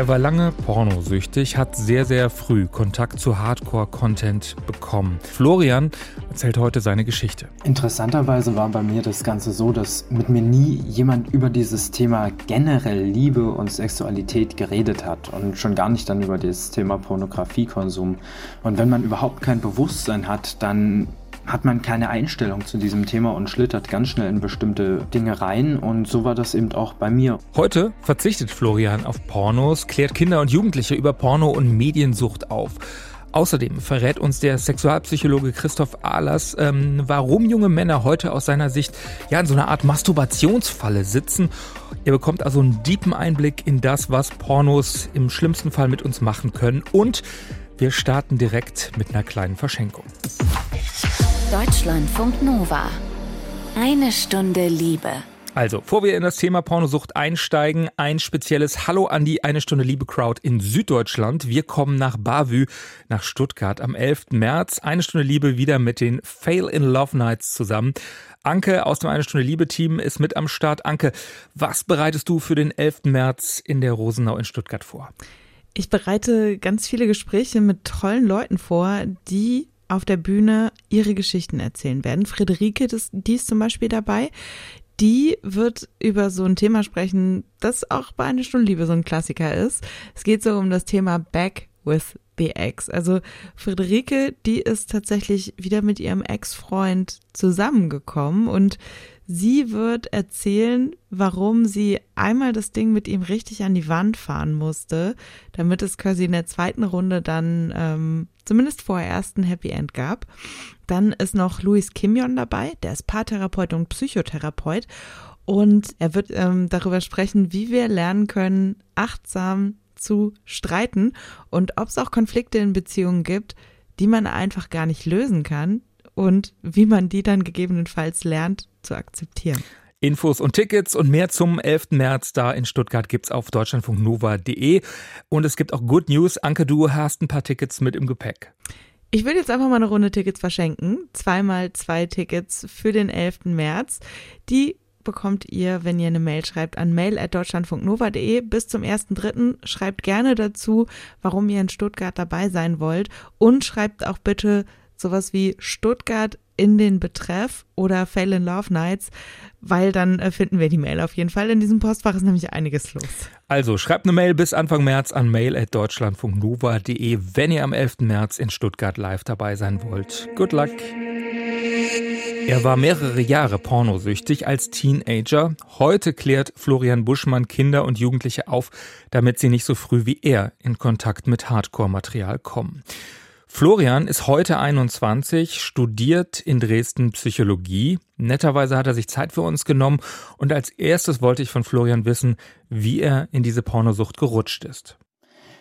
Er war lange pornosüchtig, hat sehr, sehr früh Kontakt zu Hardcore-Content bekommen. Florian erzählt heute seine Geschichte. Interessanterweise war bei mir das Ganze so, dass mit mir nie jemand über dieses Thema generell Liebe und Sexualität geredet hat und schon gar nicht dann über das Thema Pornografiekonsum. Und wenn man überhaupt kein Bewusstsein hat, dann hat man keine Einstellung zu diesem Thema und schlittert ganz schnell in bestimmte Dinge rein. Und so war das eben auch bei mir. Heute verzichtet Florian auf Pornos, klärt Kinder und Jugendliche über Porno und Mediensucht auf. Außerdem verrät uns der Sexualpsychologe Christoph Ahlers, ähm, warum junge Männer heute aus seiner Sicht ja in so einer Art Masturbationsfalle sitzen. Ihr bekommt also einen tiefen Einblick in das, was Pornos im schlimmsten Fall mit uns machen können. Und wir starten direkt mit einer kleinen Verschenkung. Deutschlandfunk Nova. Eine Stunde Liebe. Also, bevor wir in das Thema Pornosucht einsteigen, ein spezielles Hallo an die Eine Stunde Liebe Crowd in Süddeutschland. Wir kommen nach Bavü, nach Stuttgart am 11. März. Eine Stunde Liebe wieder mit den Fail in Love Nights zusammen. Anke aus dem Eine Stunde Liebe Team ist mit am Start. Anke, was bereitest du für den 11. März in der Rosenau in Stuttgart vor? Ich bereite ganz viele Gespräche mit tollen Leuten vor, die auf der Bühne ihre Geschichten erzählen werden. Friederike, das, die ist zum Beispiel dabei. Die wird über so ein Thema sprechen, das auch bei einer Stunde Liebe so ein Klassiker ist. Es geht so um das Thema Back with Ex. Also Friederike, die ist tatsächlich wieder mit ihrem Ex-Freund zusammengekommen und Sie wird erzählen, warum sie einmal das Ding mit ihm richtig an die Wand fahren musste, damit es quasi in der zweiten Runde dann ähm, zumindest vorerst ein Happy End gab. Dann ist noch Luis Kimyon dabei, der ist Paartherapeut und Psychotherapeut. Und er wird ähm, darüber sprechen, wie wir lernen können, achtsam zu streiten und ob es auch Konflikte in Beziehungen gibt, die man einfach gar nicht lösen kann und wie man die dann gegebenenfalls lernt zu akzeptieren. Infos und Tickets und mehr zum 11. März da in Stuttgart gibt's auf deutschlandfunknova.de. Und es gibt auch Good News. Anke, du hast ein paar Tickets mit im Gepäck. Ich will jetzt einfach mal eine Runde Tickets verschenken. Zweimal zwei Tickets für den 11. März. Die bekommt ihr, wenn ihr eine Mail schreibt, an mail.deutschlandfunknova.de bis zum 1.3. Schreibt gerne dazu, warum ihr in Stuttgart dabei sein wollt und schreibt auch bitte sowas wie Stuttgart in den Betreff oder Fail in Love Nights, weil dann äh, finden wir die Mail auf jeden Fall. In diesem Postfach ist nämlich einiges los. Also schreibt eine Mail bis Anfang März an mail.deutschlandfunknova.de, wenn ihr am 11. März in Stuttgart live dabei sein wollt. Good luck! Er war mehrere Jahre pornosüchtig als Teenager. Heute klärt Florian Buschmann Kinder und Jugendliche auf, damit sie nicht so früh wie er in Kontakt mit Hardcore-Material kommen. Florian ist heute 21, studiert in Dresden Psychologie. Netterweise hat er sich Zeit für uns genommen und als erstes wollte ich von Florian wissen, wie er in diese Pornosucht gerutscht ist.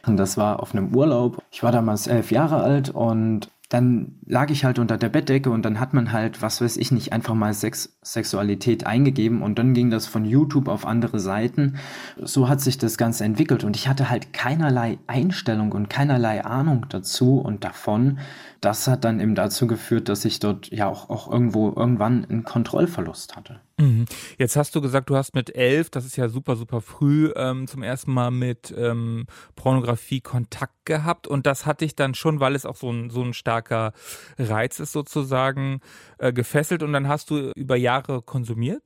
Das war auf einem Urlaub. Ich war damals elf Jahre alt und dann lag ich halt unter der Bettdecke und dann hat man halt, was weiß ich nicht, einfach mal Sex, Sexualität eingegeben und dann ging das von YouTube auf andere Seiten. So hat sich das Ganze entwickelt und ich hatte halt keinerlei Einstellung und keinerlei Ahnung dazu und davon. Das hat dann eben dazu geführt, dass ich dort ja auch, auch irgendwo irgendwann einen Kontrollverlust hatte. Mhm. Jetzt hast du gesagt, du hast mit elf, das ist ja super, super früh, ähm, zum ersten Mal mit ähm, Pornografie Kontakt gehabt und das hat dich dann schon, weil es auch so ein, so ein starker Reiz ist sozusagen, äh, gefesselt und dann hast du über Jahre konsumiert?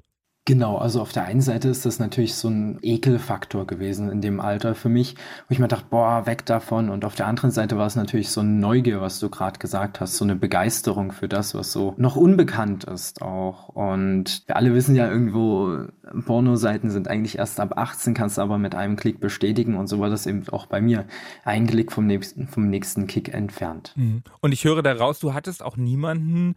Genau, also auf der einen Seite ist das natürlich so ein Ekelfaktor gewesen in dem Alter für mich, wo ich mir dachte, boah, weg davon. Und auf der anderen Seite war es natürlich so eine Neugier, was du gerade gesagt hast, so eine Begeisterung für das, was so noch unbekannt ist auch. Und wir alle wissen ja irgendwo, Pornoseiten sind eigentlich erst ab 18, kannst du aber mit einem Klick bestätigen. Und so war das eben auch bei mir. Ein Klick vom nächsten, vom nächsten Kick entfernt. Mhm. Und ich höre daraus, du hattest auch niemanden,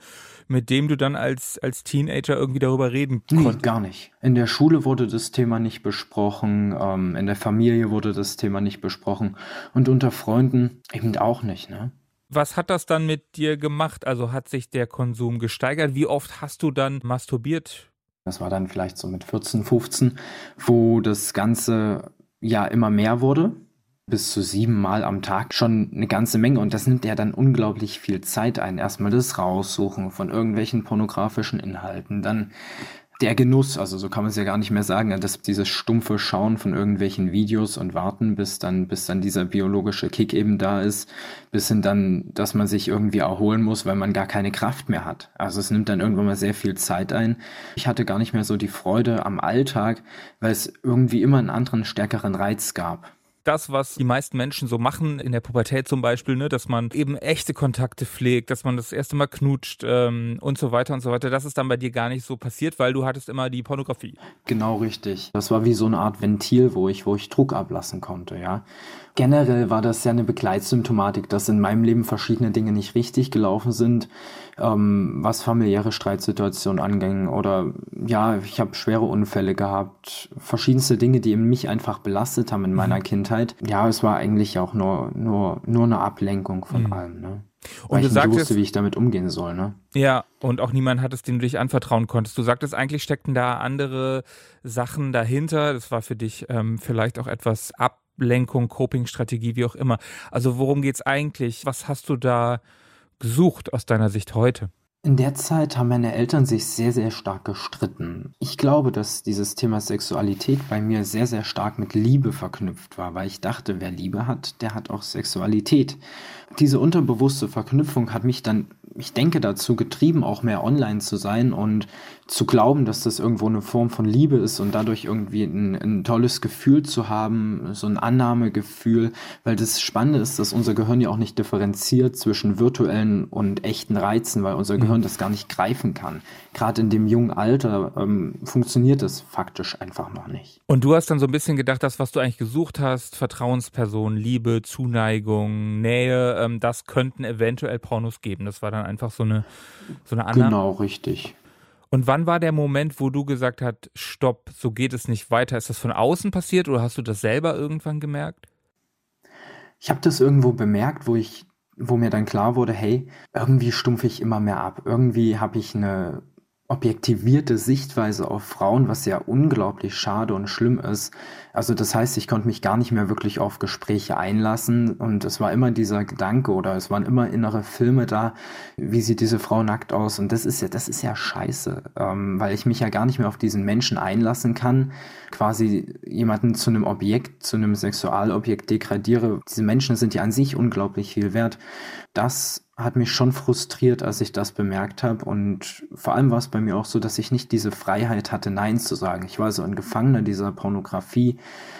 mit dem du dann als, als Teenager irgendwie darüber reden konntest. Nee, gar nicht. In der Schule wurde das Thema nicht besprochen, ähm, in der Familie wurde das Thema nicht besprochen und unter Freunden eben auch nicht, ne? Was hat das dann mit dir gemacht? Also hat sich der Konsum gesteigert? Wie oft hast du dann masturbiert? Das war dann vielleicht so mit 14, 15, wo das Ganze ja immer mehr wurde bis zu sieben Mal am Tag schon eine ganze Menge und das nimmt ja dann unglaublich viel Zeit ein. Erstmal das Raussuchen von irgendwelchen pornografischen Inhalten, dann der Genuss, also so kann man es ja gar nicht mehr sagen, dass dieses stumpfe Schauen von irgendwelchen Videos und warten, bis dann, bis dann dieser biologische Kick eben da ist, bis hin dann, dass man sich irgendwie erholen muss, weil man gar keine Kraft mehr hat. Also es nimmt dann irgendwann mal sehr viel Zeit ein. Ich hatte gar nicht mehr so die Freude am Alltag, weil es irgendwie immer einen anderen, stärkeren Reiz gab das, was die meisten Menschen so machen, in der Pubertät zum Beispiel, ne, dass man eben echte Kontakte pflegt, dass man das erste Mal knutscht ähm, und so weiter und so weiter. Das ist dann bei dir gar nicht so passiert, weil du hattest immer die Pornografie. Genau richtig. Das war wie so eine Art Ventil, wo ich, wo ich Druck ablassen konnte, ja. Generell war das ja eine Begleitsymptomatik, dass in meinem Leben verschiedene Dinge nicht richtig gelaufen sind, ähm, was familiäre Streitsituationen anging oder ja, ich habe schwere Unfälle gehabt, verschiedenste Dinge, die mich einfach belastet haben in meiner mhm. Kindheit. Ja, es war eigentlich auch nur nur nur eine Ablenkung von mhm. allem. Ne? Und Weil du ich sagtest, nicht wusste, wie ich damit umgehen soll, ne? Ja, und auch niemand hat es, dem du dich anvertrauen konntest. Du sagtest, eigentlich steckten da andere Sachen dahinter. Das war für dich ähm, vielleicht auch etwas ab Ablenkung, Coping-Strategie, wie auch immer. Also worum geht es eigentlich? Was hast du da gesucht aus deiner Sicht heute? In der Zeit haben meine Eltern sich sehr, sehr stark gestritten. Ich glaube, dass dieses Thema Sexualität bei mir sehr, sehr stark mit Liebe verknüpft war, weil ich dachte, wer Liebe hat, der hat auch Sexualität. Diese unterbewusste Verknüpfung hat mich dann ich denke, dazu getrieben, auch mehr online zu sein und zu glauben, dass das irgendwo eine Form von Liebe ist und dadurch irgendwie ein, ein tolles Gefühl zu haben, so ein Annahmegefühl, weil das Spannende ist, dass unser Gehirn ja auch nicht differenziert zwischen virtuellen und echten Reizen, weil unser Gehirn mhm. das gar nicht greifen kann. Gerade in dem jungen Alter ähm, funktioniert das faktisch einfach noch nicht. Und du hast dann so ein bisschen gedacht, das, was du eigentlich gesucht hast, Vertrauensperson, Liebe, Zuneigung, Nähe, ähm, das könnten eventuell Pornos geben. Das war dann einfach so eine, so eine Annahme. Genau, richtig. Und wann war der Moment, wo du gesagt hast, stopp, so geht es nicht weiter? Ist das von außen passiert oder hast du das selber irgendwann gemerkt? Ich habe das irgendwo bemerkt, wo ich, wo mir dann klar wurde, hey, irgendwie stumpfe ich immer mehr ab. Irgendwie habe ich eine objektivierte Sichtweise auf Frauen, was ja unglaublich schade und schlimm ist. Also das heißt, ich konnte mich gar nicht mehr wirklich auf Gespräche einlassen und es war immer dieser Gedanke oder es waren immer innere Filme da, wie sieht diese Frau nackt aus und das ist ja, das ist ja scheiße, ähm, weil ich mich ja gar nicht mehr auf diesen Menschen einlassen kann, quasi jemanden zu einem Objekt, zu einem Sexualobjekt degradiere. Diese Menschen sind ja an sich unglaublich viel wert. Das hat mich schon frustriert, als ich das bemerkt habe. Und vor allem war es bei mir auch so, dass ich nicht diese Freiheit hatte, Nein zu sagen. Ich war so ein Gefangener dieser Pornografie,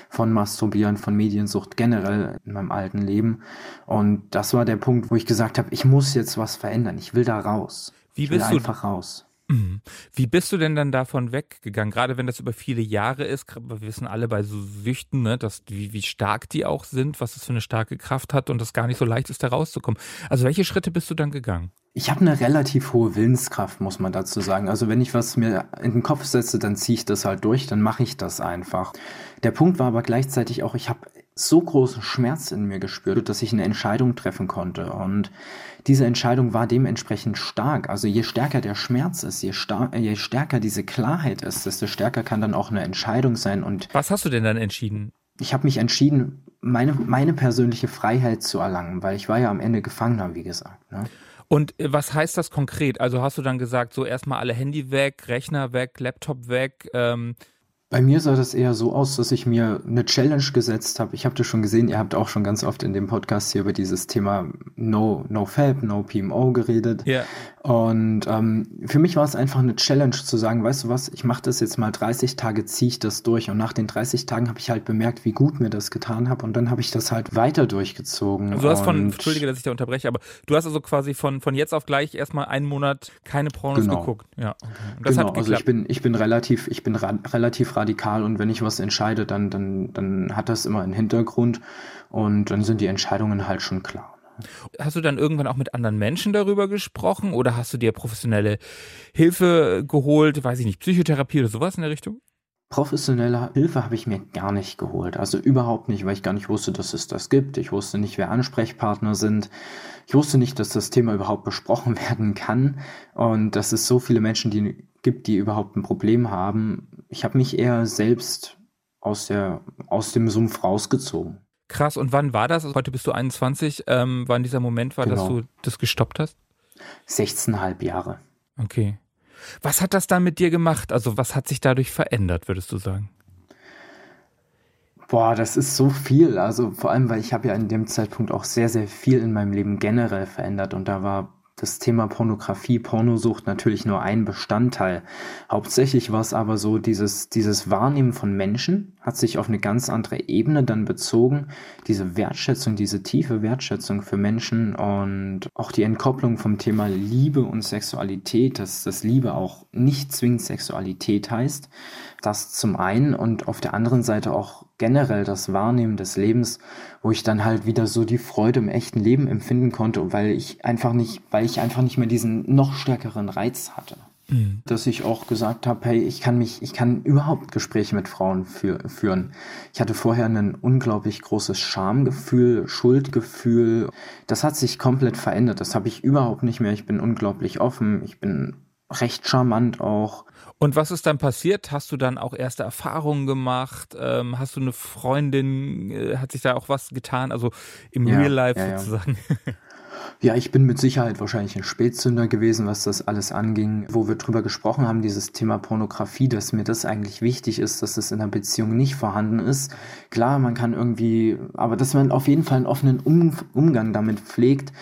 von Masturbieren, von Mediensucht generell in meinem alten Leben. Und das war der Punkt, wo ich gesagt habe, ich muss jetzt was verändern. Ich will da raus. Wie ich bist will einfach raus. Mhm. Wie bist du denn dann davon weggegangen? Gerade wenn das über viele Jahre ist, wir wissen alle bei so Süchten, ne, dass, wie, wie stark die auch sind, was es für eine starke Kraft hat und das gar nicht so leicht ist, da rauszukommen. Also welche Schritte bist du dann gegangen? Ich habe eine relativ hohe Willenskraft, muss man dazu sagen. Also wenn ich was mir in den Kopf setze, dann ziehe ich das halt durch, dann mache ich das einfach. Der Punkt war aber gleichzeitig auch, ich habe so großen Schmerz in mir gespürt, dass ich eine Entscheidung treffen konnte. Und diese Entscheidung war dementsprechend stark. Also je stärker der Schmerz ist, je, je stärker diese Klarheit ist, desto stärker kann dann auch eine Entscheidung sein. Und was hast du denn dann entschieden? Ich habe mich entschieden, meine, meine persönliche Freiheit zu erlangen, weil ich war ja am Ende Gefangener, wie gesagt. Ne? Und äh, was heißt das konkret? Also hast du dann gesagt, so erstmal alle Handy weg, Rechner weg, Laptop weg, ähm, bei mir sah das eher so aus, dass ich mir eine Challenge gesetzt habe. Ich habe das schon gesehen, ihr habt auch schon ganz oft in dem Podcast hier über dieses Thema No, no Fab, No PMO geredet. Ja. Und ähm, für mich war es einfach eine Challenge zu sagen, weißt du was, ich mache das jetzt mal 30 Tage, ziehe ich das durch. Und nach den 30 Tagen habe ich halt bemerkt, wie gut mir das getan habe. Und dann habe ich das halt weiter durchgezogen. Also du hast von, entschuldige, dass ich da unterbreche, aber du hast also quasi von, von jetzt auf gleich erstmal einen Monat keine Pornos genau. geguckt. Ja. Okay. Und das genau, hat also ich bin, ich bin relativ, ich bin relativ radikal und wenn ich was entscheide, dann, dann, dann hat das immer einen Hintergrund und dann sind die Entscheidungen halt schon klar. Hast du dann irgendwann auch mit anderen Menschen darüber gesprochen oder hast du dir professionelle Hilfe geholt, weiß ich nicht, Psychotherapie oder sowas in der Richtung? Professionelle Hilfe habe ich mir gar nicht geholt. Also überhaupt nicht, weil ich gar nicht wusste, dass es das gibt. Ich wusste nicht, wer Ansprechpartner sind. Ich wusste nicht, dass das Thema überhaupt besprochen werden kann und dass es so viele Menschen die gibt, die überhaupt ein Problem haben. Ich habe mich eher selbst aus, der, aus dem Sumpf rausgezogen. Krass, und wann war das? Also heute bist du 21. Ähm, wann dieser Moment war, genau. dass du das gestoppt hast? 16,5 Jahre. Okay. Was hat das dann mit dir gemacht? Also was hat sich dadurch verändert, würdest du sagen? Boah, das ist so viel. Also vor allem, weil ich habe ja in dem Zeitpunkt auch sehr, sehr viel in meinem Leben generell verändert und da war das Thema Pornografie, Pornosucht natürlich nur ein Bestandteil. Hauptsächlich war es aber so, dieses, dieses Wahrnehmen von Menschen hat sich auf eine ganz andere Ebene dann bezogen. Diese Wertschätzung, diese tiefe Wertschätzung für Menschen und auch die Entkopplung vom Thema Liebe und Sexualität, dass das Liebe auch nicht zwingend Sexualität heißt. Das zum einen und auf der anderen Seite auch generell das Wahrnehmen des Lebens, wo ich dann halt wieder so die Freude im echten Leben empfinden konnte, weil ich einfach nicht, weil ich einfach nicht mehr diesen noch stärkeren Reiz hatte. Mhm. Dass ich auch gesagt habe, hey, ich kann mich, ich kann überhaupt Gespräche mit Frauen für, führen. Ich hatte vorher ein unglaublich großes Schamgefühl, Schuldgefühl. Das hat sich komplett verändert. Das habe ich überhaupt nicht mehr. Ich bin unglaublich offen. Ich bin recht charmant auch. Und was ist dann passiert? Hast du dann auch erste Erfahrungen gemacht? Ähm, hast du eine Freundin? Äh, hat sich da auch was getan? Also im ja, Real Life ja, sozusagen? Ja. Ja, ich bin mit Sicherheit wahrscheinlich ein Spätzünder gewesen, was das alles anging. Wo wir drüber gesprochen haben, dieses Thema Pornografie, dass mir das eigentlich wichtig ist, dass das in einer Beziehung nicht vorhanden ist. Klar, man kann irgendwie, aber dass man auf jeden Fall einen offenen um Umgang damit pflegt,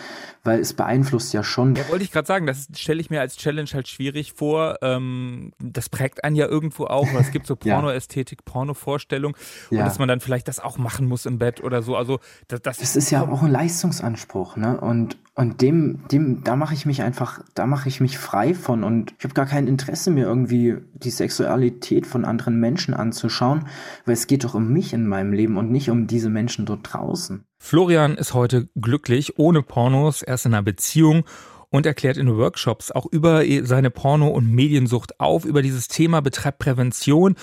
weil es beeinflusst ja schon. Ja, wollte ich gerade sagen, das stelle ich mir als Challenge halt schwierig vor. Ähm, das prägt einen ja irgendwo auch. Es gibt so Pornoästhetik, ja. Pornovorstellung ja. und dass man dann vielleicht das auch machen muss im Bett oder so. Also das, das, das ist ja auch ein Leistungsanspruch, ne? Und und dem, dem, da mache ich mich einfach, da mache ich mich frei von und ich habe gar kein Interesse mehr irgendwie die Sexualität von anderen Menschen anzuschauen, weil es geht doch um mich in meinem Leben und nicht um diese Menschen dort draußen. Florian ist heute glücklich, ohne Pornos, erst in einer Beziehung und erklärt in Workshops auch über seine Porno- und Mediensucht auf, über dieses Thema betreibt Prävention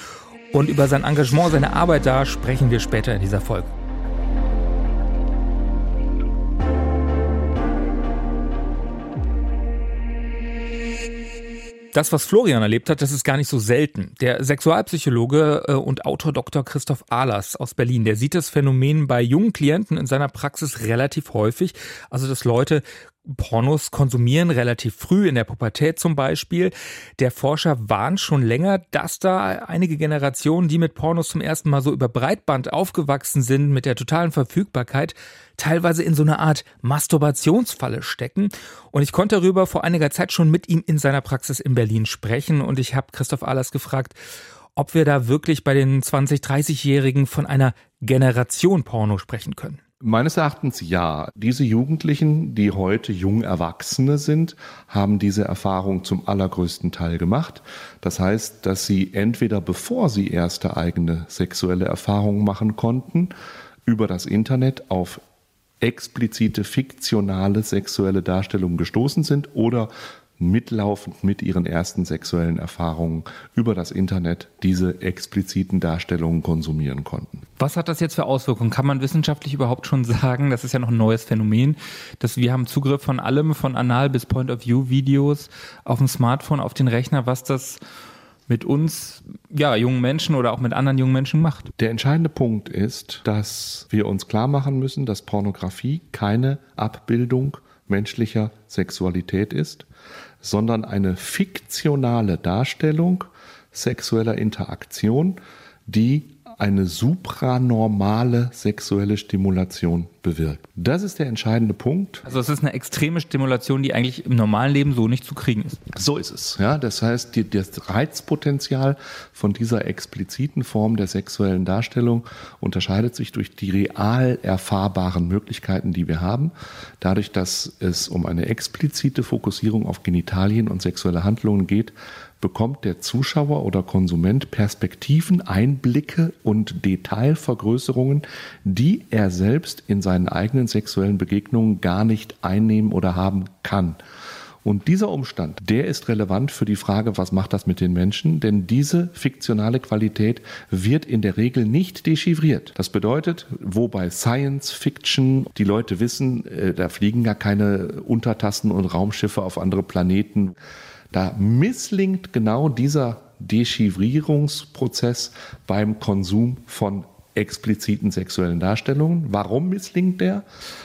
und über sein Engagement, seine Arbeit da sprechen wir später in dieser Folge. Das, was Florian erlebt hat, das ist gar nicht so selten. Der Sexualpsychologe äh, und Autor Dr. Christoph Ahlers aus Berlin, der sieht das Phänomen bei jungen Klienten in seiner Praxis relativ häufig. Also, dass Leute Pornos konsumieren, relativ früh in der Pubertät zum Beispiel. Der Forscher warnt schon länger, dass da einige Generationen, die mit Pornos zum ersten Mal so über Breitband aufgewachsen sind, mit der totalen Verfügbarkeit, teilweise in so einer Art Masturbationsfalle stecken. Und ich konnte darüber vor einiger Zeit schon mit ihm in seiner Praxis in Berlin sprechen und ich habe Christoph Ahlers gefragt, ob wir da wirklich bei den 20-, 30-Jährigen von einer Generation Porno sprechen können. Meines Erachtens ja. Diese Jugendlichen, die heute jung Erwachsene sind, haben diese Erfahrung zum allergrößten Teil gemacht. Das heißt, dass sie entweder bevor sie erste eigene sexuelle Erfahrungen machen konnten, über das Internet auf explizite fiktionale sexuelle Darstellungen gestoßen sind oder mitlaufend mit ihren ersten sexuellen Erfahrungen über das Internet diese expliziten Darstellungen konsumieren konnten. Was hat das jetzt für Auswirkungen? Kann man wissenschaftlich überhaupt schon sagen, das ist ja noch ein neues Phänomen, dass wir haben Zugriff von allem, von Anal bis Point-of-View-Videos auf dem Smartphone, auf den Rechner, was das mit uns, ja, jungen Menschen oder auch mit anderen jungen Menschen macht. Der entscheidende Punkt ist, dass wir uns klar machen müssen, dass Pornografie keine Abbildung menschlicher Sexualität ist, sondern eine fiktionale Darstellung sexueller Interaktion, die eine supranormale sexuelle Stimulation bewirkt. Das ist der entscheidende Punkt. Also es ist eine extreme Stimulation, die eigentlich im normalen Leben so nicht zu kriegen ist. So ist es. Ja, das heißt, die, das Reizpotenzial von dieser expliziten Form der sexuellen Darstellung unterscheidet sich durch die real erfahrbaren Möglichkeiten, die wir haben. Dadurch, dass es um eine explizite Fokussierung auf Genitalien und sexuelle Handlungen geht, bekommt der Zuschauer oder Konsument Perspektiven, Einblicke und Detailvergrößerungen, die er selbst in seinen eigenen sexuellen Begegnungen gar nicht einnehmen oder haben kann. Und dieser Umstand, der ist relevant für die Frage, was macht das mit den Menschen? Denn diese fiktionale Qualität wird in der Regel nicht dechiffriert. Das bedeutet, wo bei Science Fiction die Leute wissen, äh, da fliegen ja keine Untertassen und Raumschiffe auf andere Planeten, da misslingt genau dieser Dechiffrierungsprozess beim Konsum von expliziten sexuellen Darstellungen. Warum misslingt der?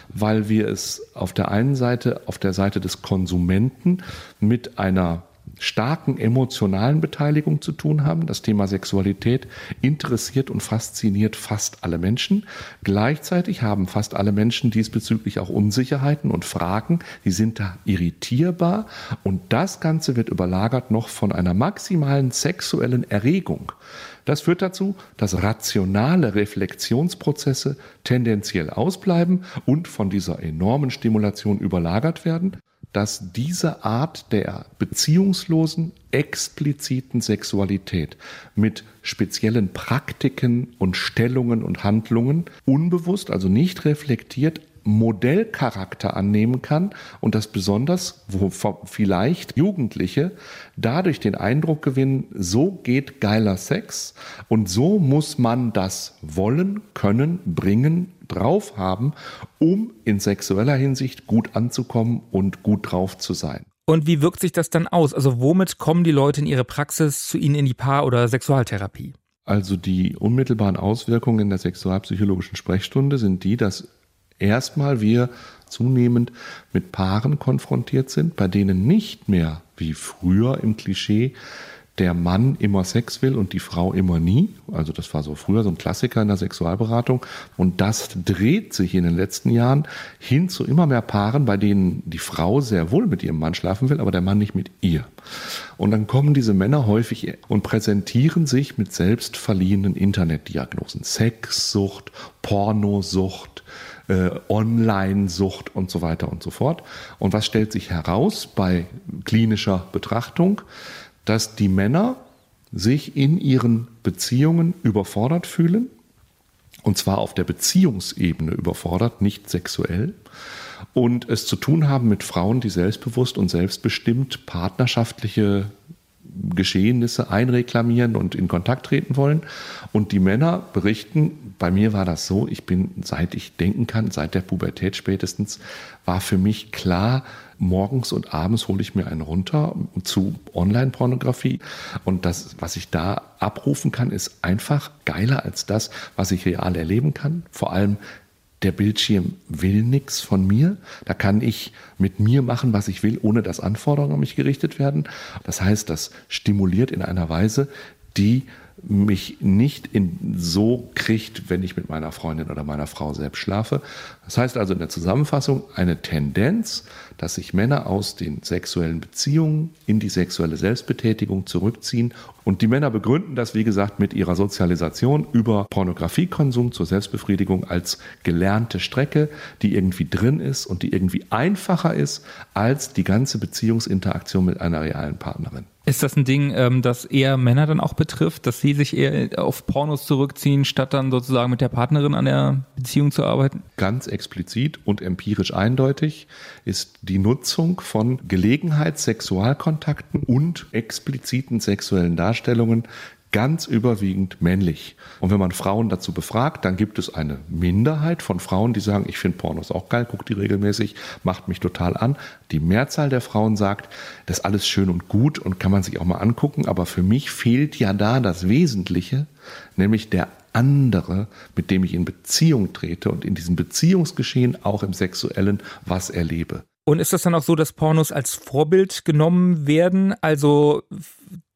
Weil wir es auf der einen Seite, auf der Seite des Konsumenten mit einer starken emotionalen Beteiligung zu tun haben. Das Thema Sexualität interessiert und fasziniert fast alle Menschen. Gleichzeitig haben fast alle Menschen diesbezüglich auch Unsicherheiten und Fragen. Die sind da irritierbar. Und das Ganze wird überlagert noch von einer maximalen sexuellen Erregung. Das führt dazu, dass rationale Reflexionsprozesse tendenziell ausbleiben und von dieser enormen Stimulation überlagert werden dass diese Art der beziehungslosen, expliziten Sexualität mit speziellen Praktiken und Stellungen und Handlungen unbewusst, also nicht reflektiert, Modellcharakter annehmen kann und dass besonders, wo vielleicht Jugendliche dadurch den Eindruck gewinnen, so geht geiler Sex und so muss man das wollen, können, bringen, drauf haben, um in sexueller Hinsicht gut anzukommen und gut drauf zu sein. Und wie wirkt sich das dann aus? Also womit kommen die Leute in ihre Praxis zu Ihnen in die Paar- oder Sexualtherapie? Also die unmittelbaren Auswirkungen in der sexualpsychologischen Sprechstunde sind die, dass erstmal wir zunehmend mit Paaren konfrontiert sind, bei denen nicht mehr wie früher im Klischee der Mann immer Sex will und die Frau immer nie. Also das war so früher so ein Klassiker in der Sexualberatung. Und das dreht sich in den letzten Jahren hin zu immer mehr Paaren, bei denen die Frau sehr wohl mit ihrem Mann schlafen will, aber der Mann nicht mit ihr. Und dann kommen diese Männer häufig und präsentieren sich mit selbstverliehenen Internetdiagnosen. Sexsucht, Pornosucht, äh, Online-Sucht und so weiter und so fort. Und was stellt sich heraus bei klinischer Betrachtung? Dass die Männer sich in ihren Beziehungen überfordert fühlen, und zwar auf der Beziehungsebene überfordert, nicht sexuell, und es zu tun haben mit Frauen, die selbstbewusst und selbstbestimmt partnerschaftliche Geschehnisse einreklamieren und in Kontakt treten wollen. Und die Männer berichten, bei mir war das so, ich bin, seit ich denken kann, seit der Pubertät spätestens, war für mich klar, morgens und abends hole ich mir einen runter zu Online-Pornografie. Und das, was ich da abrufen kann, ist einfach geiler als das, was ich real erleben kann. Vor allem der Bildschirm will nichts von mir. Da kann ich mit mir machen, was ich will, ohne dass Anforderungen an mich gerichtet werden. Das heißt, das stimuliert in einer Weise, die mich nicht in so kriegt, wenn ich mit meiner Freundin oder meiner Frau selbst schlafe. Das heißt also in der Zusammenfassung eine Tendenz, dass sich Männer aus den sexuellen Beziehungen in die sexuelle Selbstbetätigung zurückziehen. Und die Männer begründen das, wie gesagt, mit ihrer Sozialisation über Pornografiekonsum zur Selbstbefriedigung als gelernte Strecke, die irgendwie drin ist und die irgendwie einfacher ist als die ganze Beziehungsinteraktion mit einer realen Partnerin. Ist das ein Ding, ähm, das eher Männer dann auch betrifft, dass sie sich eher auf Pornos zurückziehen, statt dann sozusagen mit der Partnerin an der Beziehung zu arbeiten? Ganz explizit und empirisch eindeutig ist die Nutzung von Gelegenheitssexualkontakten und expliziten sexuellen Darstellungen ganz überwiegend männlich. Und wenn man Frauen dazu befragt, dann gibt es eine Minderheit von Frauen, die sagen, ich finde Pornos auch geil, gucke die regelmäßig, macht mich total an. Die Mehrzahl der Frauen sagt, das ist alles schön und gut und kann man sich auch mal angucken, aber für mich fehlt ja da das Wesentliche, nämlich der andere, mit dem ich in Beziehung trete und in diesem Beziehungsgeschehen auch im sexuellen was erlebe. Und ist das dann auch so, dass Pornos als Vorbild genommen werden? Also,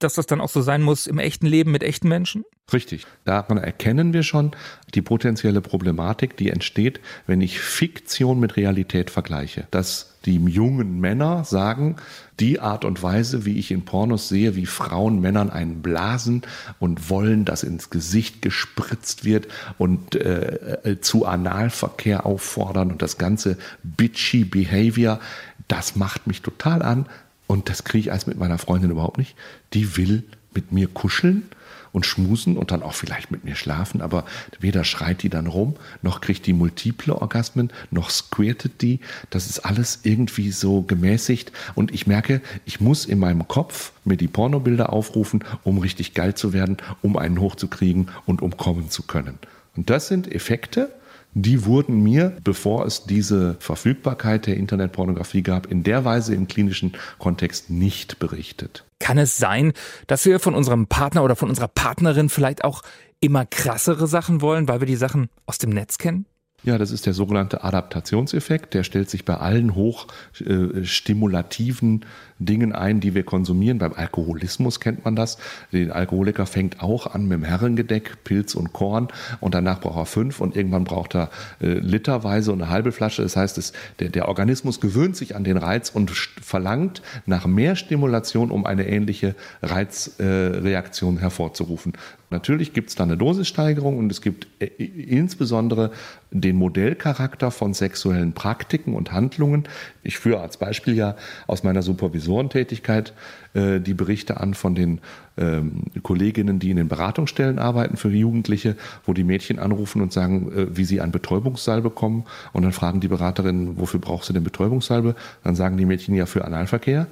dass das dann auch so sein muss im echten Leben mit echten Menschen? Richtig. Daran erkennen wir schon die potenzielle Problematik, die entsteht, wenn ich Fiktion mit Realität vergleiche. Dass die jungen Männer sagen, die Art und Weise, wie ich in Pornos sehe, wie Frauen Männern einen blasen und wollen, dass ins Gesicht gespritzt wird und äh, äh, zu Analverkehr auffordern und das ganze bitchy Behavior, das macht mich total an und das kriege ich als mit meiner Freundin überhaupt nicht. Die will mit mir kuscheln und schmusen und dann auch vielleicht mit mir schlafen, aber weder schreit die dann rum, noch kriegt die multiple Orgasmen, noch squirtet die. Das ist alles irgendwie so gemäßigt und ich merke, ich muss in meinem Kopf mir die Pornobilder aufrufen, um richtig geil zu werden, um einen hochzukriegen und um kommen zu können. Und das sind Effekte, die wurden mir, bevor es diese Verfügbarkeit der Internetpornografie gab, in der Weise im klinischen Kontext nicht berichtet. Kann es sein, dass wir von unserem Partner oder von unserer Partnerin vielleicht auch immer krassere Sachen wollen, weil wir die Sachen aus dem Netz kennen? Ja, das ist der sogenannte Adaptationseffekt. Der stellt sich bei allen hochstimulativen äh, Dingen ein, die wir konsumieren. Beim Alkoholismus kennt man das. Der Alkoholiker fängt auch an mit dem Herrengedeck, Pilz und Korn und danach braucht er fünf und irgendwann braucht er äh, literweise und eine halbe Flasche. Das heißt, es, der, der Organismus gewöhnt sich an den Reiz und verlangt nach mehr Stimulation, um eine ähnliche Reizreaktion äh, hervorzurufen. Natürlich gibt es da eine Dosissteigerung und es gibt äh, insbesondere den Modellcharakter von sexuellen Praktiken und Handlungen. Ich führe als Beispiel ja aus meiner Supervisorentätigkeit äh, die Berichte an von den ähm, Kolleginnen, die in den Beratungsstellen arbeiten für Jugendliche, wo die Mädchen anrufen und sagen, äh, wie sie ein Betäubungssalbe bekommen. Und dann fragen die Beraterinnen, wofür brauchst du denn Betäubungssalbe? Dann sagen die Mädchen ja für Analverkehr.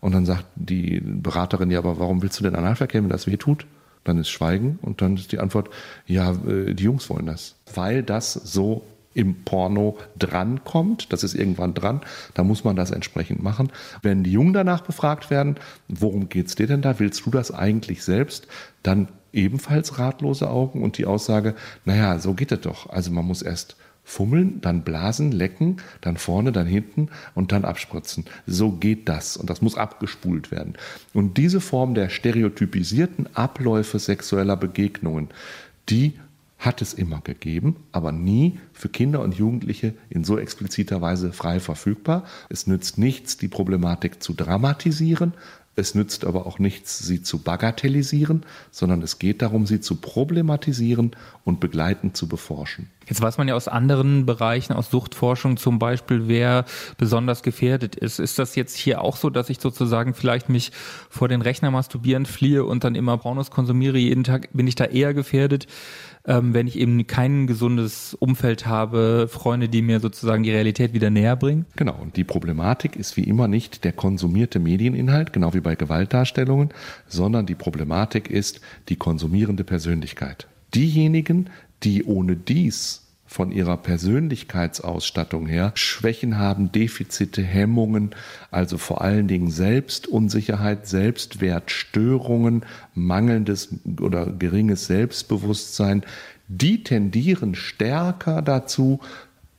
Und dann sagt die Beraterin, ja, aber warum willst du denn Analverkehr, wenn das weh tut? Dann ist Schweigen und dann ist die Antwort, ja, äh, die Jungs wollen das, weil das so im Porno drankommt, das ist irgendwann dran, da muss man das entsprechend machen. Wenn die Jungen danach befragt werden, worum geht's dir denn da, willst du das eigentlich selbst, dann ebenfalls ratlose Augen und die Aussage, naja, so geht es doch. Also man muss erst fummeln, dann blasen, lecken, dann vorne, dann hinten und dann abspritzen. So geht das und das muss abgespult werden. Und diese Form der stereotypisierten Abläufe sexueller Begegnungen, die hat es immer gegeben, aber nie für Kinder und Jugendliche in so expliziter Weise frei verfügbar. Es nützt nichts, die Problematik zu dramatisieren, es nützt aber auch nichts, sie zu bagatellisieren, sondern es geht darum, sie zu problematisieren und begleitend zu beforschen. Jetzt weiß man ja aus anderen Bereichen, aus Suchtforschung zum Beispiel, wer besonders gefährdet ist. Ist das jetzt hier auch so, dass ich sozusagen vielleicht mich vor den Rechner masturbieren fliehe und dann immer Pornos konsumiere jeden Tag? Bin ich da eher gefährdet? Ähm, wenn ich eben kein gesundes Umfeld habe, Freunde, die mir sozusagen die Realität wieder näher bringen? Genau, und die Problematik ist wie immer nicht der konsumierte Medieninhalt, genau wie bei Gewaltdarstellungen, sondern die Problematik ist die konsumierende Persönlichkeit. Diejenigen, die ohne dies von ihrer Persönlichkeitsausstattung her Schwächen haben, Defizite, Hemmungen, also vor allen Dingen Selbstunsicherheit, Selbstwertstörungen, mangelndes oder geringes Selbstbewusstsein, die tendieren stärker dazu,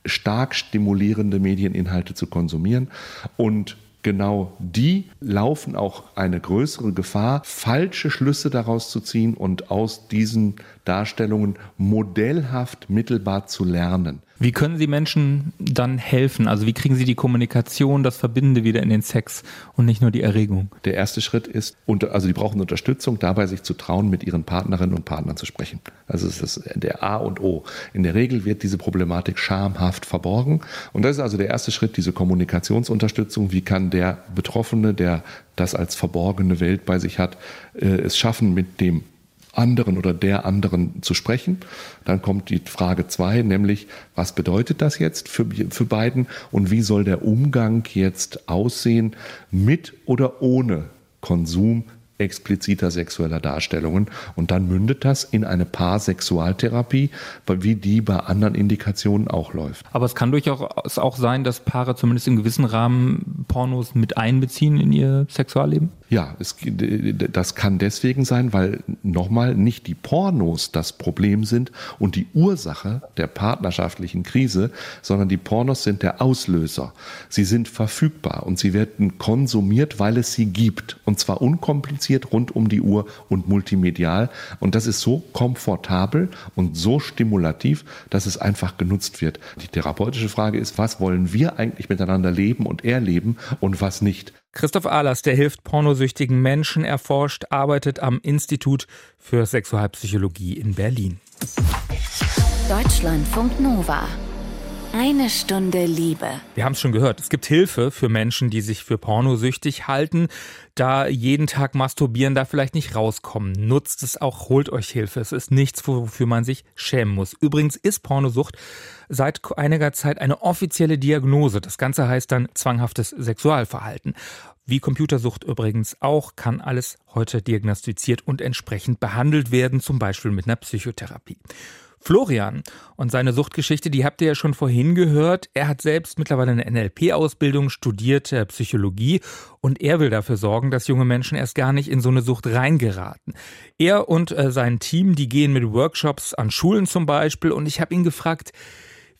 stark stimulierende Medieninhalte zu konsumieren. Und genau die laufen auch eine größere Gefahr, falsche Schlüsse daraus zu ziehen und aus diesen Darstellungen modellhaft mittelbar zu lernen. Wie können Sie Menschen dann helfen? Also wie kriegen Sie die Kommunikation, das Verbindende wieder in den Sex und nicht nur die Erregung? Der erste Schritt ist, also die brauchen Unterstützung dabei, sich zu trauen, mit ihren Partnerinnen und Partnern zu sprechen. Also es ist der A und O. In der Regel wird diese Problematik schamhaft verborgen. Und das ist also der erste Schritt, diese Kommunikationsunterstützung. Wie kann der Betroffene, der das als verborgene Welt bei sich hat, äh, es schaffen, mit dem anderen oder der anderen zu sprechen. Dann kommt die Frage zwei, nämlich was bedeutet das jetzt für, für beiden und wie soll der Umgang jetzt aussehen mit oder ohne Konsum expliziter sexueller Darstellungen. Und dann mündet das in eine Paarsexualtherapie, wie die bei anderen Indikationen auch läuft. Aber es kann durchaus auch sein, dass Paare zumindest in gewissen Rahmen Pornos mit einbeziehen in ihr Sexualleben? Ja, es, das kann deswegen sein, weil nochmal nicht die Pornos das Problem sind und die Ursache der partnerschaftlichen Krise, sondern die Pornos sind der Auslöser. Sie sind verfügbar und sie werden konsumiert, weil es sie gibt. Und zwar unkompliziert rund um die Uhr und multimedial. Und das ist so komfortabel und so stimulativ, dass es einfach genutzt wird. Die therapeutische Frage ist, was wollen wir eigentlich miteinander leben und erleben und was nicht? Christoph Ahlers, der hilft pornosüchtigen Menschen, erforscht, arbeitet am Institut für Sexualpsychologie in Berlin. Deutschlandfunk Nova. Eine Stunde Liebe. Wir haben es schon gehört. Es gibt Hilfe für Menschen, die sich für pornosüchtig halten, da jeden Tag masturbieren, da vielleicht nicht rauskommen. Nutzt es auch, holt euch Hilfe. Es ist nichts, wofür man sich schämen muss. Übrigens ist Pornosucht seit einiger Zeit eine offizielle Diagnose. Das Ganze heißt dann zwanghaftes Sexualverhalten. Wie Computersucht übrigens auch, kann alles heute diagnostiziert und entsprechend behandelt werden, zum Beispiel mit einer Psychotherapie. Florian und seine Suchtgeschichte, die habt ihr ja schon vorhin gehört. Er hat selbst mittlerweile eine NLP-Ausbildung, studiert äh, Psychologie und er will dafür sorgen, dass junge Menschen erst gar nicht in so eine Sucht reingeraten. Er und äh, sein Team, die gehen mit Workshops an Schulen zum Beispiel und ich habe ihn gefragt,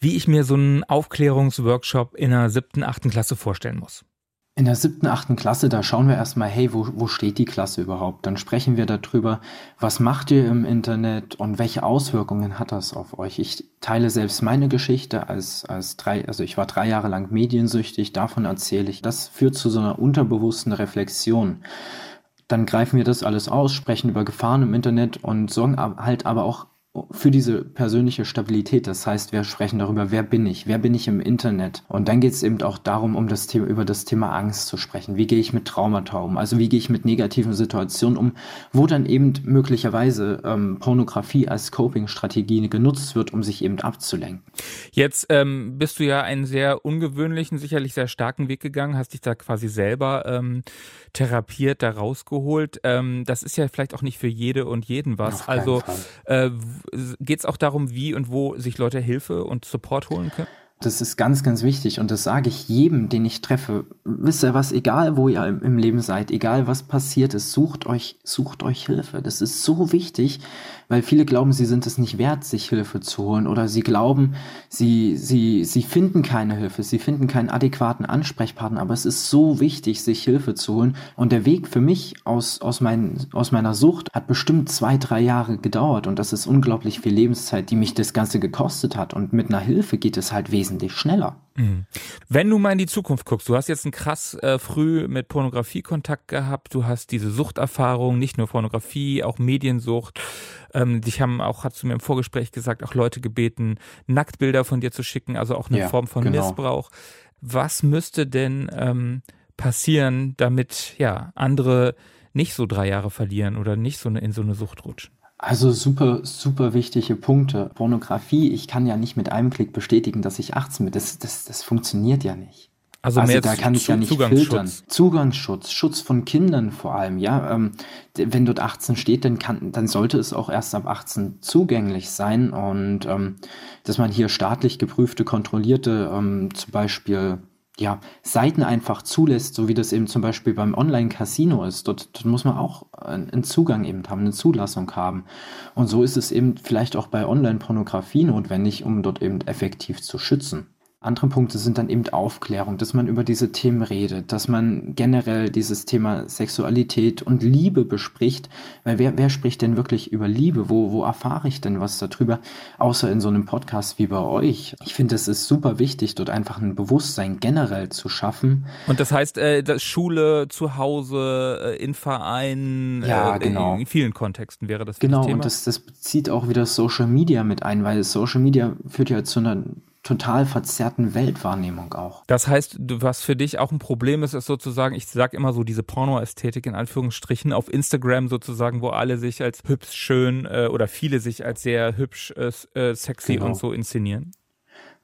wie ich mir so einen Aufklärungsworkshop in der siebten, achten Klasse vorstellen muss. In der siebten, achten Klasse, da schauen wir erstmal, hey, wo, wo steht die Klasse überhaupt? Dann sprechen wir darüber, was macht ihr im Internet und welche Auswirkungen hat das auf euch? Ich teile selbst meine Geschichte als, als drei, also ich war drei Jahre lang mediensüchtig, davon erzähle ich. Das führt zu so einer unterbewussten Reflexion. Dann greifen wir das alles aus, sprechen über Gefahren im Internet und sorgen halt aber auch für diese persönliche Stabilität. Das heißt, wir sprechen darüber, wer bin ich, wer bin ich im Internet. Und dann geht es eben auch darum, um das Thema, über das Thema Angst zu sprechen. Wie gehe ich mit Traumata um? Also wie gehe ich mit negativen Situationen um, wo dann eben möglicherweise ähm, Pornografie als Coping-Strategie genutzt wird, um sich eben abzulenken. Jetzt ähm, bist du ja einen sehr ungewöhnlichen, sicherlich sehr starken Weg gegangen, hast dich da quasi selber ähm, therapiert, da rausgeholt. Ähm, das ist ja vielleicht auch nicht für jede und jeden was. Also äh, geht es auch darum, wie und wo sich Leute Hilfe und Support holen können? Das ist ganz, ganz wichtig und das sage ich jedem, den ich treffe. Wisst ihr was, egal wo ihr im Leben seid, egal was passiert ist, sucht euch, sucht euch Hilfe. Das ist so wichtig, weil viele glauben, sie sind es nicht wert, sich Hilfe zu holen. Oder sie glauben, sie, sie, sie finden keine Hilfe, sie finden keinen adäquaten Ansprechpartner, aber es ist so wichtig, sich Hilfe zu holen. Und der Weg für mich aus, aus, mein, aus meiner Sucht hat bestimmt zwei, drei Jahre gedauert. Und das ist unglaublich viel Lebenszeit, die mich das Ganze gekostet hat. Und mit einer Hilfe geht es halt wesentlich schneller. Mhm. Wenn du mal in die Zukunft guckst, du hast jetzt einen krass äh, früh mit Pornografie Kontakt gehabt, du hast diese Suchterfahrung, nicht nur Pornografie, auch Mediensucht. Ähm, dich haben auch, hast du mir im Vorgespräch gesagt, auch Leute gebeten, Nacktbilder von dir zu schicken, also auch eine ja, Form von genau. Missbrauch. Was müsste denn ähm, passieren, damit ja andere nicht so drei Jahre verlieren oder nicht so eine, in so eine Sucht rutschen? Also super, super wichtige Punkte. Pornografie, ich kann ja nicht mit einem Klick bestätigen, dass ich 18 bin. Das, das, das funktioniert ja nicht. Also, also da kann ich ja nicht Zugangsschutz. filtern. Zugangsschutz, Schutz von Kindern vor allem, ja. Ähm, wenn dort 18 steht, dann kann, dann sollte es auch erst ab 18 zugänglich sein und ähm, dass man hier staatlich geprüfte, kontrollierte, ähm, zum Beispiel ja, Seiten einfach zulässt, so wie das eben zum Beispiel beim Online-Casino ist. Dort, dort, muss man auch einen Zugang eben haben, eine Zulassung haben. Und so ist es eben vielleicht auch bei Online-Pornografie notwendig, um dort eben effektiv zu schützen. Andere Punkte sind dann eben Aufklärung, dass man über diese Themen redet, dass man generell dieses Thema Sexualität und Liebe bespricht. Weil wer, wer spricht denn wirklich über Liebe? Wo, wo erfahre ich denn was darüber? Außer in so einem Podcast wie bei euch. Ich finde, es ist super wichtig, dort einfach ein Bewusstsein generell zu schaffen. Und das heißt, äh, das Schule, zu Hause, äh, in Vereinen, ja, äh, genau. in vielen Kontexten wäre das Genau, Thema. und das, das bezieht auch wieder Social Media mit ein, weil Social Media führt ja zu einer total verzerrten Weltwahrnehmung auch. Das heißt, was für dich auch ein Problem ist, ist sozusagen, ich sag immer so diese Porno-Ästhetik in Anführungsstrichen auf Instagram sozusagen, wo alle sich als hübsch, schön äh, oder viele sich als sehr hübsch, äh, äh sexy genau. und so inszenieren.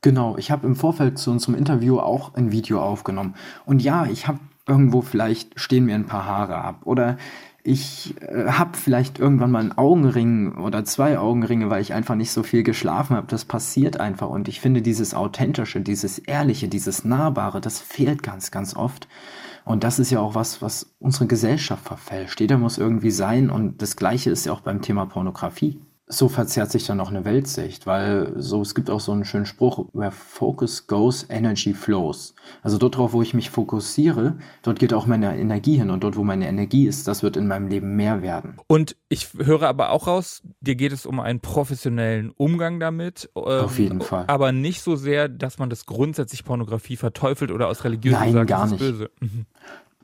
Genau, ich habe im Vorfeld zu unserem Interview auch ein Video aufgenommen. Und ja, ich habe irgendwo vielleicht stehen mir ein paar Haare ab oder ich äh, habe vielleicht irgendwann mal einen Augenring oder zwei Augenringe, weil ich einfach nicht so viel geschlafen habe. Das passiert einfach. Und ich finde dieses Authentische, dieses Ehrliche, dieses Nahbare, das fehlt ganz, ganz oft. Und das ist ja auch was, was unsere Gesellschaft verfälscht. Jeder muss irgendwie sein. Und das Gleiche ist ja auch beim Thema Pornografie so verzerrt sich dann auch eine Weltsicht, weil so, es gibt auch so einen schönen Spruch, where focus goes, energy flows. Also dort drauf, wo ich mich fokussiere, dort geht auch meine Energie hin und dort, wo meine Energie ist, das wird in meinem Leben mehr werden. Und ich höre aber auch raus, dir geht es um einen professionellen Umgang damit. Ähm, Auf jeden Fall. Aber nicht so sehr, dass man das grundsätzlich Pornografie verteufelt oder aus religiösen Nein, sagt, gar nicht. böse.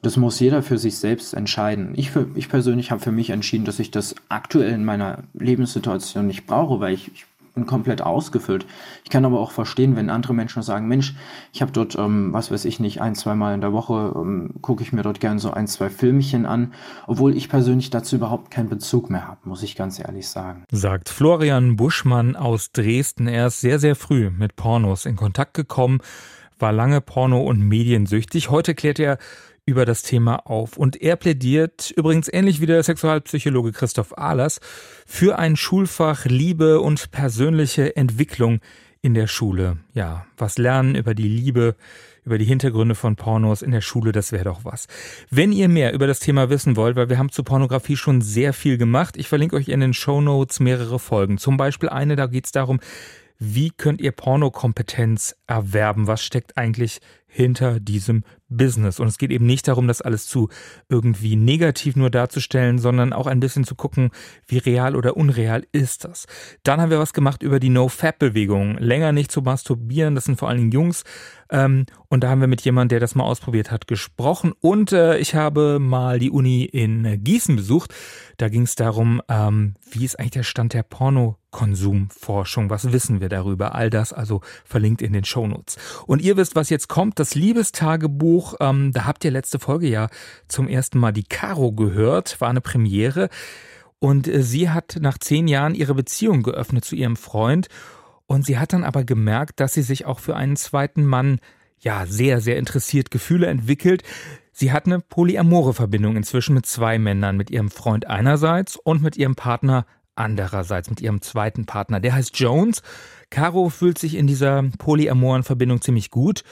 Das muss jeder für sich selbst entscheiden. Ich, für, ich persönlich habe für mich entschieden, dass ich das aktuell in meiner Lebenssituation nicht brauche, weil ich, ich bin komplett ausgefüllt. Ich kann aber auch verstehen, wenn andere Menschen sagen, Mensch, ich habe dort, ähm, was weiß ich nicht, ein, zwei Mal in der Woche ähm, gucke ich mir dort gern so ein, zwei Filmchen an, obwohl ich persönlich dazu überhaupt keinen Bezug mehr habe, muss ich ganz ehrlich sagen. Sagt Florian Buschmann aus Dresden. Er ist sehr, sehr früh mit Pornos in Kontakt gekommen, war lange Porno- und mediensüchtig. Heute klärt er über das Thema auf. Und er plädiert, übrigens ähnlich wie der Sexualpsychologe Christoph Ahlers, für ein Schulfach Liebe und persönliche Entwicklung in der Schule. Ja, was lernen über die Liebe, über die Hintergründe von Pornos in der Schule, das wäre doch was. Wenn ihr mehr über das Thema wissen wollt, weil wir haben zu Pornografie schon sehr viel gemacht, ich verlinke euch in den Show Notes mehrere Folgen. Zum Beispiel eine, da geht es darum, wie könnt ihr Pornokompetenz erwerben? Was steckt eigentlich hinter diesem Business? Und es geht eben nicht darum, das alles zu irgendwie negativ nur darzustellen, sondern auch ein bisschen zu gucken, wie real oder unreal ist das. Dann haben wir was gemacht über die No-Fap-Bewegung. Länger nicht zu masturbieren, das sind vor allen Dingen Jungs. Ähm, und da haben wir mit jemandem, der das mal ausprobiert hat, gesprochen. Und äh, ich habe mal die Uni in Gießen besucht. Da ging es darum, ähm, wie ist eigentlich der Stand der Pornokonsumforschung? Was wissen wir darüber? All das also verlinkt in den Shownotes. Und ihr wisst, was jetzt kommt, das Liebestagebuch. Ähm, da habt ihr letzte Folge ja zum ersten Mal die Caro gehört, war eine Premiere. Und äh, sie hat nach zehn Jahren ihre Beziehung geöffnet zu ihrem Freund. Und sie hat dann aber gemerkt, dass sie sich auch für einen zweiten Mann ja sehr, sehr interessiert Gefühle entwickelt. Sie hat eine polyamore Verbindung inzwischen mit zwei Männern, mit ihrem Freund einerseits und mit ihrem Partner andererseits, mit ihrem zweiten Partner. Der heißt Jones. Caro fühlt sich in dieser polyamoren Verbindung ziemlich gut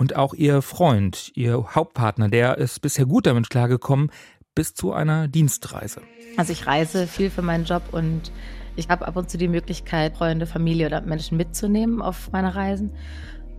und auch ihr Freund, ihr Hauptpartner, der ist bisher gut damit klargekommen, bis zu einer Dienstreise. Also ich reise viel für meinen Job und ich habe ab und zu die Möglichkeit, Freunde, Familie oder Menschen mitzunehmen auf meine Reisen.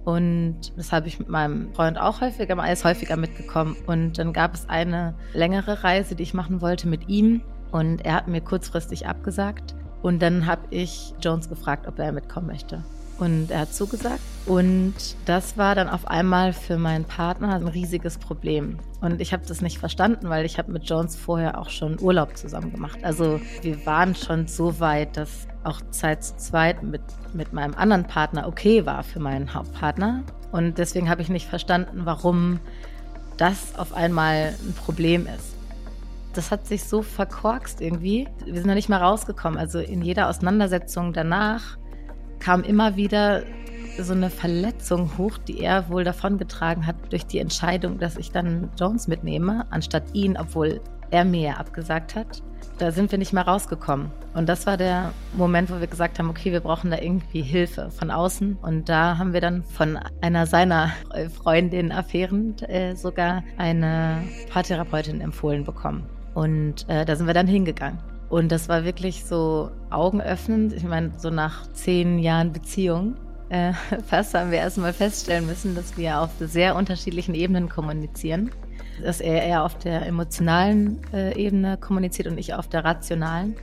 Und das habe ich mit meinem Freund auch häufiger, er ist häufiger mitgekommen. Und dann gab es eine längere Reise, die ich machen wollte mit ihm. Und er hat mir kurzfristig abgesagt. Und dann habe ich Jones gefragt, ob er mitkommen möchte. Und er hat zugesagt. Und das war dann auf einmal für meinen Partner ein riesiges Problem. Und ich habe das nicht verstanden, weil ich habe mit Jones vorher auch schon Urlaub zusammen gemacht. Also wir waren schon so weit, dass auch Zeit zu zweit mit, mit meinem anderen Partner okay war für meinen Hauptpartner. Und deswegen habe ich nicht verstanden, warum das auf einmal ein Problem ist. Das hat sich so verkorkst irgendwie. Wir sind da nicht mal rausgekommen. Also in jeder Auseinandersetzung danach kam immer wieder so eine Verletzung hoch, die er wohl davongetragen hat durch die Entscheidung, dass ich dann Jones mitnehme, anstatt ihn, obwohl er mir abgesagt hat. Da sind wir nicht mehr rausgekommen. Und das war der Moment, wo wir gesagt haben, okay, wir brauchen da irgendwie Hilfe von außen. Und da haben wir dann von einer seiner Freundinnen Affären äh, sogar eine Paartherapeutin empfohlen bekommen. Und äh, da sind wir dann hingegangen. Und das war wirklich so augenöffnend. Ich meine, so nach zehn Jahren Beziehung äh, fast haben wir erstmal feststellen müssen, dass wir auf sehr unterschiedlichen Ebenen kommunizieren. Dass er eher auf der emotionalen äh, Ebene kommuniziert und ich auf der rationalen.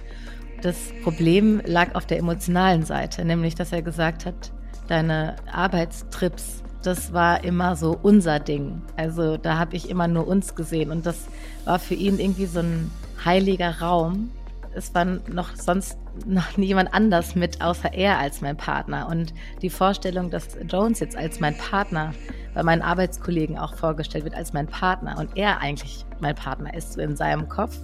Das Problem lag auf der emotionalen Seite, nämlich dass er gesagt hat, deine Arbeitstrips, das war immer so unser Ding. Also da habe ich immer nur uns gesehen und das war für ihn irgendwie so ein heiliger Raum, es war noch sonst noch niemand anders mit, außer er als mein Partner. Und die Vorstellung, dass Jones jetzt als mein Partner bei meinen Arbeitskollegen auch vorgestellt wird als mein Partner und er eigentlich mein Partner ist so in seinem Kopf,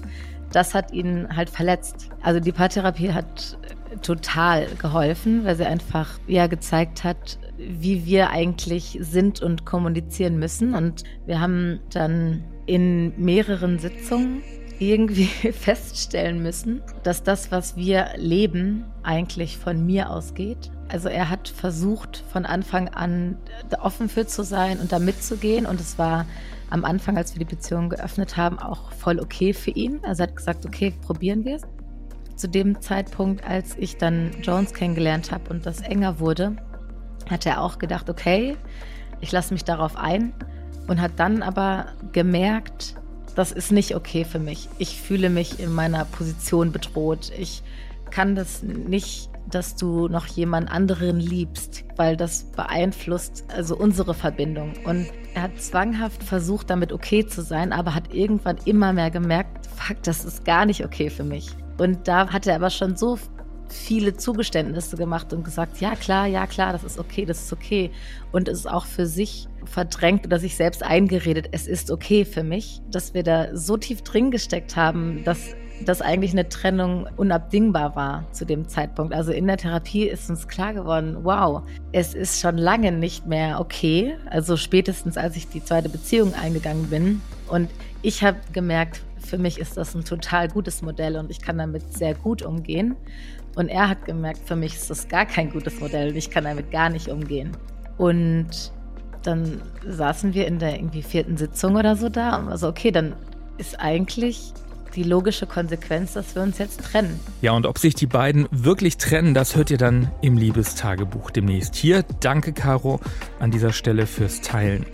das hat ihn halt verletzt. Also die Paartherapie hat total geholfen, weil sie einfach ja gezeigt hat, wie wir eigentlich sind und kommunizieren müssen. Und wir haben dann in mehreren Sitzungen irgendwie feststellen müssen, dass das, was wir leben, eigentlich von mir ausgeht. Also er hat versucht, von Anfang an offen für zu sein und da mitzugehen. Und es war am Anfang, als wir die Beziehung geöffnet haben, auch voll okay für ihn. Also er hat gesagt, okay, probieren wir es. Zu dem Zeitpunkt, als ich dann Jones kennengelernt habe und das enger wurde, hat er auch gedacht, okay, ich lasse mich darauf ein und hat dann aber gemerkt, das ist nicht okay für mich. Ich fühle mich in meiner Position bedroht. Ich kann das nicht, dass du noch jemand anderen liebst, weil das beeinflusst also unsere Verbindung. Und er hat zwanghaft versucht, damit okay zu sein, aber hat irgendwann immer mehr gemerkt, fuck, das ist gar nicht okay für mich. Und da hat er aber schon so viele Zugeständnisse gemacht und gesagt, ja klar, ja klar, das ist okay, das ist okay. Und es ist auch für sich verdrängt oder sich selbst eingeredet, es ist okay für mich, dass wir da so tief drin gesteckt haben, dass dass eigentlich eine Trennung unabdingbar war zu dem Zeitpunkt. Also in der Therapie ist uns klar geworden, wow, es ist schon lange nicht mehr okay. Also spätestens als ich die zweite Beziehung eingegangen bin. Und ich habe gemerkt, für mich ist das ein total gutes Modell und ich kann damit sehr gut umgehen. Und er hat gemerkt, für mich ist das gar kein gutes Modell und ich kann damit gar nicht umgehen. Und dann saßen wir in der irgendwie vierten Sitzung oder so da und war so, okay, dann ist eigentlich die logische Konsequenz, dass wir uns jetzt trennen. Ja, und ob sich die beiden wirklich trennen, das hört ihr dann im Liebestagebuch demnächst. Hier, danke Caro an dieser Stelle fürs Teilen.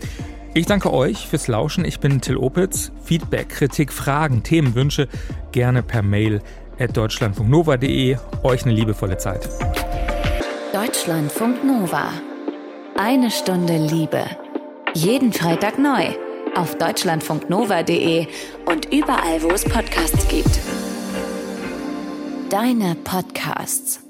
Ich danke euch fürs Lauschen. Ich bin Till Opitz. Feedback, Kritik, Fragen, Themenwünsche gerne per Mail deutschlandfunknova.de. Euch eine liebevolle Zeit. Deutschlandfunk Nova. Eine Stunde Liebe. Jeden Freitag neu auf deutschlandfunknova.de und überall, wo es Podcasts gibt. Deine Podcasts.